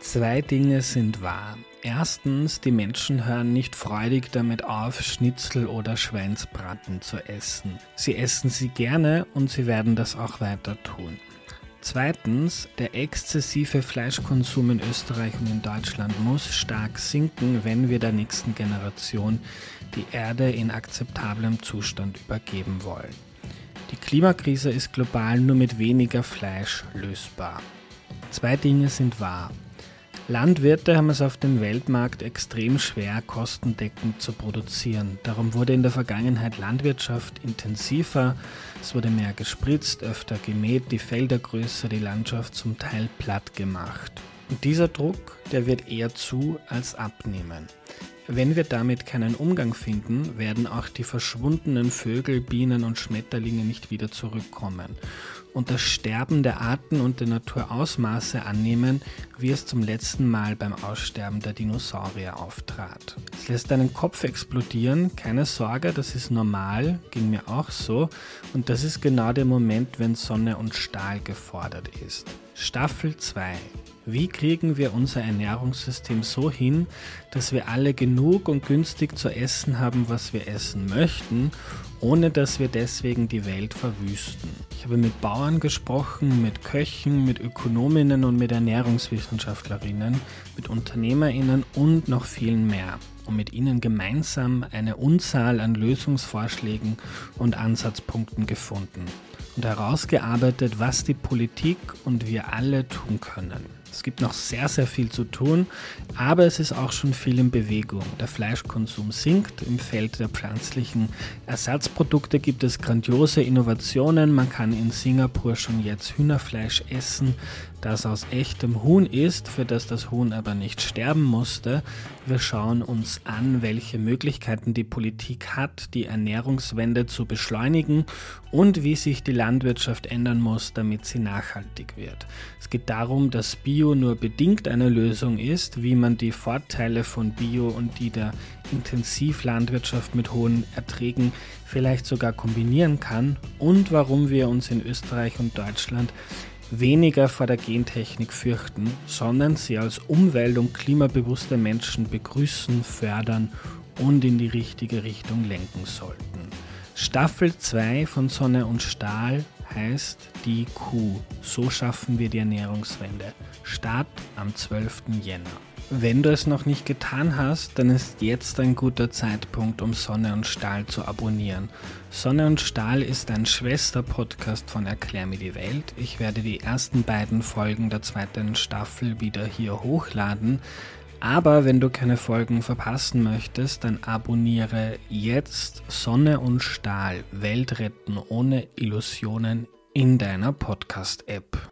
Zwei Dinge sind wahr. Erstens, die Menschen hören nicht freudig damit auf, Schnitzel oder Schweinsbraten zu essen. Sie essen sie gerne und sie werden das auch weiter tun. Zweitens, der exzessive Fleischkonsum in Österreich und in Deutschland muss stark sinken, wenn wir der nächsten Generation die Erde in akzeptablem Zustand übergeben wollen. Die Klimakrise ist global nur mit weniger Fleisch lösbar. Zwei Dinge sind wahr. Landwirte haben es auf dem Weltmarkt extrem schwer, kostendeckend zu produzieren. Darum wurde in der Vergangenheit Landwirtschaft intensiver, es wurde mehr gespritzt, öfter gemäht, die Felder größer, die Landschaft zum Teil platt gemacht. Und dieser Druck, der wird eher zu als abnehmen. Wenn wir damit keinen Umgang finden, werden auch die verschwundenen Vögel, Bienen und Schmetterlinge nicht wieder zurückkommen. Und das Sterben der Arten und der Natur Ausmaße annehmen, wie es zum letzten Mal beim Aussterben der Dinosaurier auftrat. Es lässt deinen Kopf explodieren, keine Sorge, das ist normal, ging mir auch so. Und das ist genau der Moment, wenn Sonne und Stahl gefordert ist. Staffel 2 wie kriegen wir unser Ernährungssystem so hin, dass wir alle genug und günstig zu essen haben, was wir essen möchten, ohne dass wir deswegen die Welt verwüsten? Ich habe mit Bauern gesprochen, mit Köchen, mit Ökonominnen und mit Ernährungswissenschaftlerinnen, mit Unternehmerinnen und noch vielen mehr und mit ihnen gemeinsam eine Unzahl an Lösungsvorschlägen und Ansatzpunkten gefunden und herausgearbeitet, was die Politik und wir alle tun können. Es gibt noch sehr, sehr viel zu tun, aber es ist auch schon viel in Bewegung. Der Fleischkonsum sinkt. Im Feld der pflanzlichen Ersatzprodukte gibt es grandiose Innovationen. Man kann in Singapur schon jetzt Hühnerfleisch essen, das aus echtem Huhn ist, für das das Huhn aber nicht sterben musste. Wir schauen uns an, welche Möglichkeiten die Politik hat, die Ernährungswende zu beschleunigen und wie sich die Landwirtschaft ändern muss, damit sie nachhaltig wird. Es geht darum, dass Bio nur bedingt eine Lösung ist, wie man die Vorteile von Bio und die der Intensivlandwirtschaft mit hohen Erträgen vielleicht sogar kombinieren kann und warum wir uns in Österreich und Deutschland weniger vor der Gentechnik fürchten, sondern sie als umwelt- und klimabewusste Menschen begrüßen, fördern und in die richtige Richtung lenken sollten. Staffel 2 von Sonne und Stahl heißt Die Kuh. So schaffen wir die Ernährungswende. Start am 12. Jänner. Wenn du es noch nicht getan hast, dann ist jetzt ein guter Zeitpunkt, um Sonne und Stahl zu abonnieren. Sonne und Stahl ist ein Schwester-Podcast von Erklär mir die Welt. Ich werde die ersten beiden Folgen der zweiten Staffel wieder hier hochladen. Aber wenn du keine Folgen verpassen möchtest, dann abonniere jetzt Sonne und Stahl, Welt retten ohne Illusionen in deiner Podcast-App.